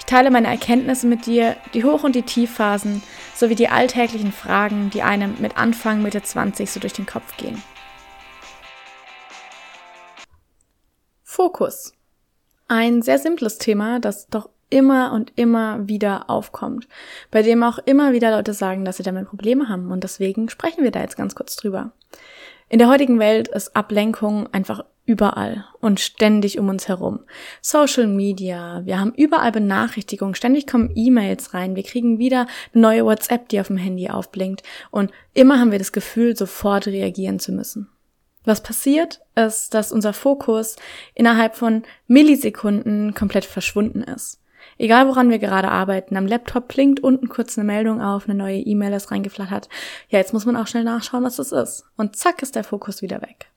Ich teile meine Erkenntnisse mit dir, die Hoch- und die Tiefphasen, sowie die alltäglichen Fragen, die einem mit Anfang, Mitte 20 so durch den Kopf gehen. Fokus. Ein sehr simples Thema, das doch immer und immer wieder aufkommt, bei dem auch immer wieder Leute sagen, dass sie damit Probleme haben und deswegen sprechen wir da jetzt ganz kurz drüber. In der heutigen Welt ist Ablenkung einfach überall und ständig um uns herum. Social Media, wir haben überall Benachrichtigungen, ständig kommen E-Mails rein, wir kriegen wieder eine neue WhatsApp, die auf dem Handy aufblinkt und immer haben wir das Gefühl, sofort reagieren zu müssen. Was passiert, ist, dass unser Fokus innerhalb von Millisekunden komplett verschwunden ist. Egal woran wir gerade arbeiten, am Laptop blinkt unten kurz eine Meldung auf, eine neue E-Mail ist reingeflattert. Ja, jetzt muss man auch schnell nachschauen, was das ist. Und zack ist der Fokus wieder weg.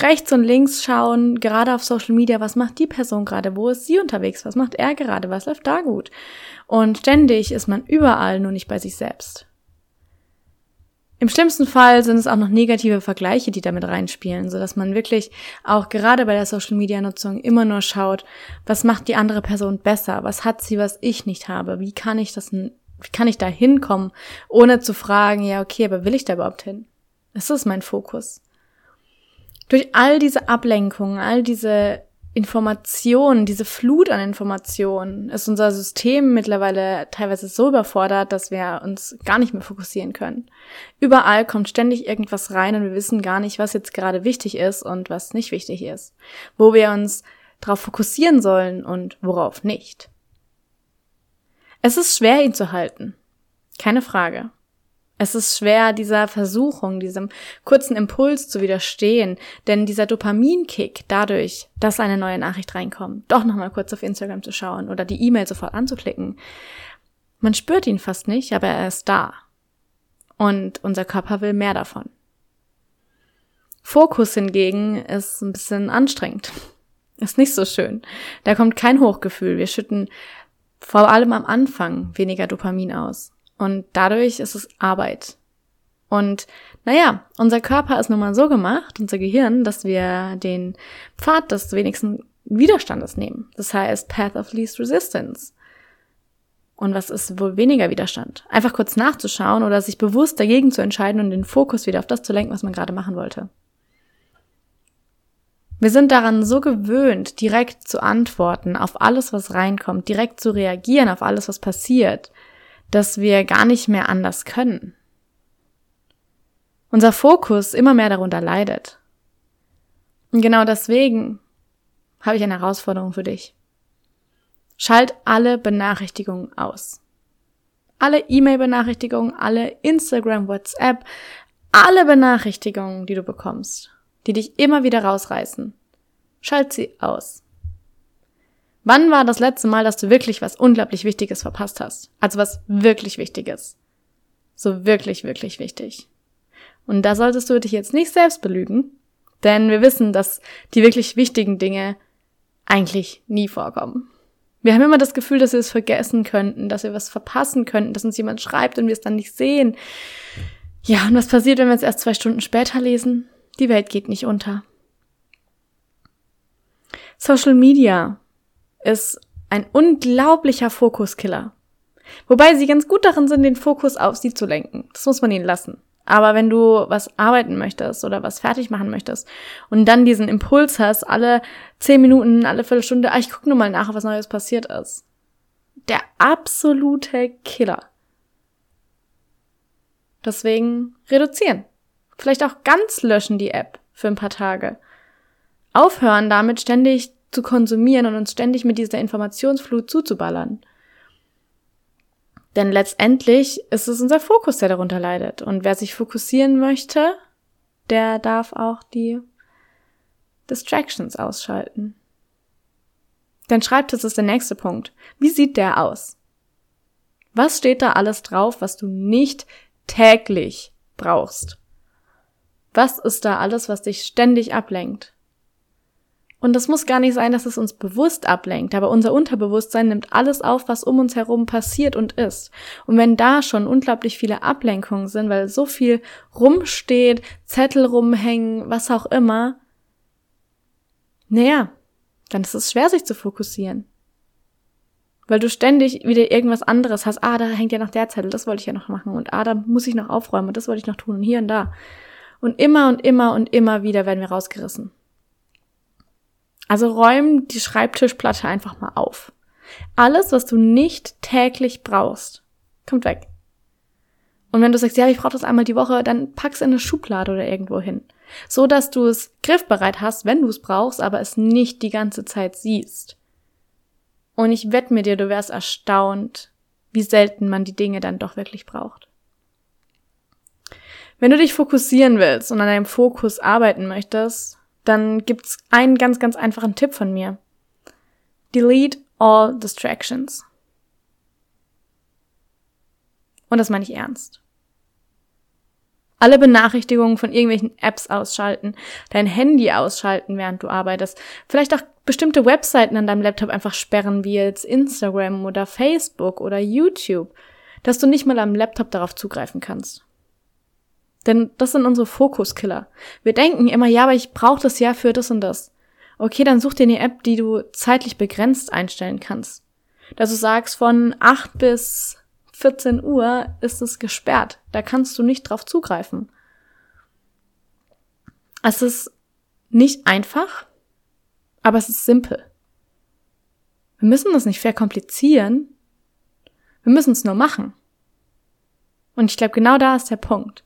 Rechts und links schauen, gerade auf Social Media, was macht die Person gerade, wo ist sie unterwegs, was macht er gerade, was läuft da gut. Und ständig ist man überall, nur nicht bei sich selbst. Im schlimmsten Fall sind es auch noch negative Vergleiche, die damit reinspielen, so dass man wirklich auch gerade bei der Social Media Nutzung immer nur schaut, was macht die andere Person besser, was hat sie, was ich nicht habe, wie kann ich das, wie kann ich da hinkommen, ohne zu fragen, ja, okay, aber will ich da überhaupt hin? Das ist mein Fokus. Durch all diese Ablenkungen, all diese Informationen, diese Flut an Informationen, ist unser System mittlerweile teilweise so überfordert, dass wir uns gar nicht mehr fokussieren können. Überall kommt ständig irgendwas rein und wir wissen gar nicht, was jetzt gerade wichtig ist und was nicht wichtig ist. Wo wir uns darauf fokussieren sollen und worauf nicht. Es ist schwer, ihn zu halten. Keine Frage. Es ist schwer, dieser Versuchung, diesem kurzen Impuls zu widerstehen, denn dieser Dopaminkick dadurch, dass eine neue Nachricht reinkommt, doch nochmal kurz auf Instagram zu schauen oder die E-Mail sofort anzuklicken, man spürt ihn fast nicht, aber er ist da. Und unser Körper will mehr davon. Fokus hingegen ist ein bisschen anstrengend. Ist nicht so schön. Da kommt kein Hochgefühl. Wir schütten vor allem am Anfang weniger Dopamin aus. Und dadurch ist es Arbeit. Und naja, unser Körper ist nun mal so gemacht, unser Gehirn, dass wir den Pfad des wenigsten Widerstandes nehmen. Das heißt Path of Least Resistance. Und was ist wohl weniger Widerstand? Einfach kurz nachzuschauen oder sich bewusst dagegen zu entscheiden und den Fokus wieder auf das zu lenken, was man gerade machen wollte. Wir sind daran so gewöhnt, direkt zu antworten auf alles, was reinkommt, direkt zu reagieren auf alles, was passiert, dass wir gar nicht mehr anders können. Unser Fokus immer mehr darunter leidet. Und genau deswegen habe ich eine Herausforderung für dich. Schalt alle Benachrichtigungen aus. Alle E-Mail-Benachrichtigungen, alle Instagram, WhatsApp, alle Benachrichtigungen, die du bekommst, die dich immer wieder rausreißen. Schalt sie aus. Wann war das letzte Mal, dass du wirklich was unglaublich Wichtiges verpasst hast? Also was wirklich Wichtiges. So wirklich, wirklich wichtig. Und da solltest du dich jetzt nicht selbst belügen, denn wir wissen, dass die wirklich wichtigen Dinge eigentlich nie vorkommen. Wir haben immer das Gefühl, dass wir es vergessen könnten, dass wir was verpassen könnten, dass uns jemand schreibt und wir es dann nicht sehen. Ja, und was passiert, wenn wir es erst zwei Stunden später lesen? Die Welt geht nicht unter. Social Media ist ein unglaublicher Fokuskiller. Wobei sie ganz gut darin sind, den Fokus auf sie zu lenken. Das muss man ihnen lassen. Aber wenn du was arbeiten möchtest oder was fertig machen möchtest und dann diesen Impuls hast, alle zehn Minuten, alle Viertelstunde, ah, ich guck nur mal nach, was Neues passiert ist. Der absolute Killer. Deswegen reduzieren. Vielleicht auch ganz löschen die App für ein paar Tage. Aufhören damit ständig zu konsumieren und uns ständig mit dieser Informationsflut zuzuballern. Denn letztendlich ist es unser Fokus, der darunter leidet. Und wer sich fokussieren möchte, der darf auch die Distractions ausschalten. Dein Schreibtisch ist der nächste Punkt. Wie sieht der aus? Was steht da alles drauf, was du nicht täglich brauchst. Was ist da alles, was dich ständig ablenkt? Und das muss gar nicht sein, dass es uns bewusst ablenkt, aber unser Unterbewusstsein nimmt alles auf, was um uns herum passiert und ist. Und wenn da schon unglaublich viele Ablenkungen sind, weil so viel rumsteht, Zettel rumhängen, was auch immer, naja, dann ist es schwer, sich zu fokussieren. Weil du ständig wieder irgendwas anderes hast. Ah, da hängt ja noch der Zettel, das wollte ich ja noch machen. Und ah, da muss ich noch aufräumen das wollte ich noch tun und hier und da. Und immer und immer und immer wieder werden wir rausgerissen. Also räum die Schreibtischplatte einfach mal auf. Alles, was du nicht täglich brauchst, kommt weg. Und wenn du sagst, ja, ich brauche das einmal die Woche, dann pack's in eine Schublade oder irgendwo hin. So dass du es griffbereit hast, wenn du es brauchst, aber es nicht die ganze Zeit siehst. Und ich wette mir dir, du wärst erstaunt, wie selten man die Dinge dann doch wirklich braucht. Wenn du dich fokussieren willst und an deinem Fokus arbeiten möchtest, dann gibt's einen ganz, ganz einfachen Tipp von mir. Delete all distractions. Und das meine ich ernst. Alle Benachrichtigungen von irgendwelchen Apps ausschalten, dein Handy ausschalten, während du arbeitest, vielleicht auch bestimmte Webseiten an deinem Laptop einfach sperren, wie jetzt Instagram oder Facebook oder YouTube, dass du nicht mal am Laptop darauf zugreifen kannst. Denn das sind unsere Fokuskiller. Wir denken immer, ja, aber ich brauche das ja für das und das. Okay, dann such dir eine App, die du zeitlich begrenzt einstellen kannst. Dass du sagst, von 8 bis 14 Uhr ist es gesperrt. Da kannst du nicht drauf zugreifen. Es ist nicht einfach, aber es ist simpel. Wir müssen das nicht verkomplizieren. Wir müssen es nur machen. Und ich glaube, genau da ist der Punkt.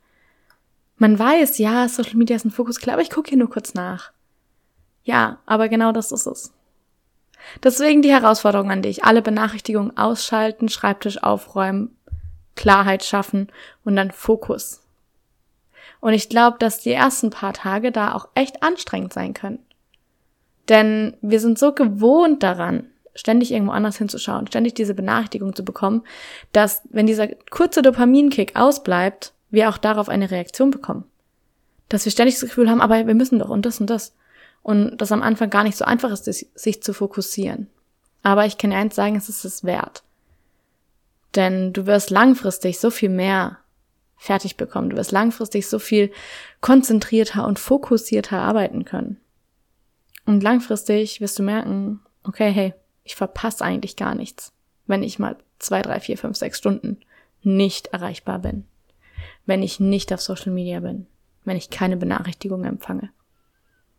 Man weiß, ja, Social Media ist ein Fokus, klar, aber ich gucke hier nur kurz nach. Ja, aber genau das ist es. Deswegen die Herausforderung an dich. Alle Benachrichtigungen ausschalten, Schreibtisch aufräumen, Klarheit schaffen und dann Fokus. Und ich glaube, dass die ersten paar Tage da auch echt anstrengend sein können. Denn wir sind so gewohnt daran, ständig irgendwo anders hinzuschauen, ständig diese Benachrichtigung zu bekommen, dass wenn dieser kurze Dopaminkick ausbleibt, wir auch darauf eine Reaktion bekommen. Dass wir ständig das Gefühl haben, aber wir müssen doch und das und das. Und das am Anfang gar nicht so einfach ist, sich zu fokussieren. Aber ich kann eins sagen, es ist es wert. Denn du wirst langfristig so viel mehr fertig bekommen. Du wirst langfristig so viel konzentrierter und fokussierter arbeiten können. Und langfristig wirst du merken, okay, hey, ich verpasse eigentlich gar nichts, wenn ich mal zwei, drei, vier, fünf, sechs Stunden nicht erreichbar bin wenn ich nicht auf Social Media bin, wenn ich keine Benachrichtigungen empfange.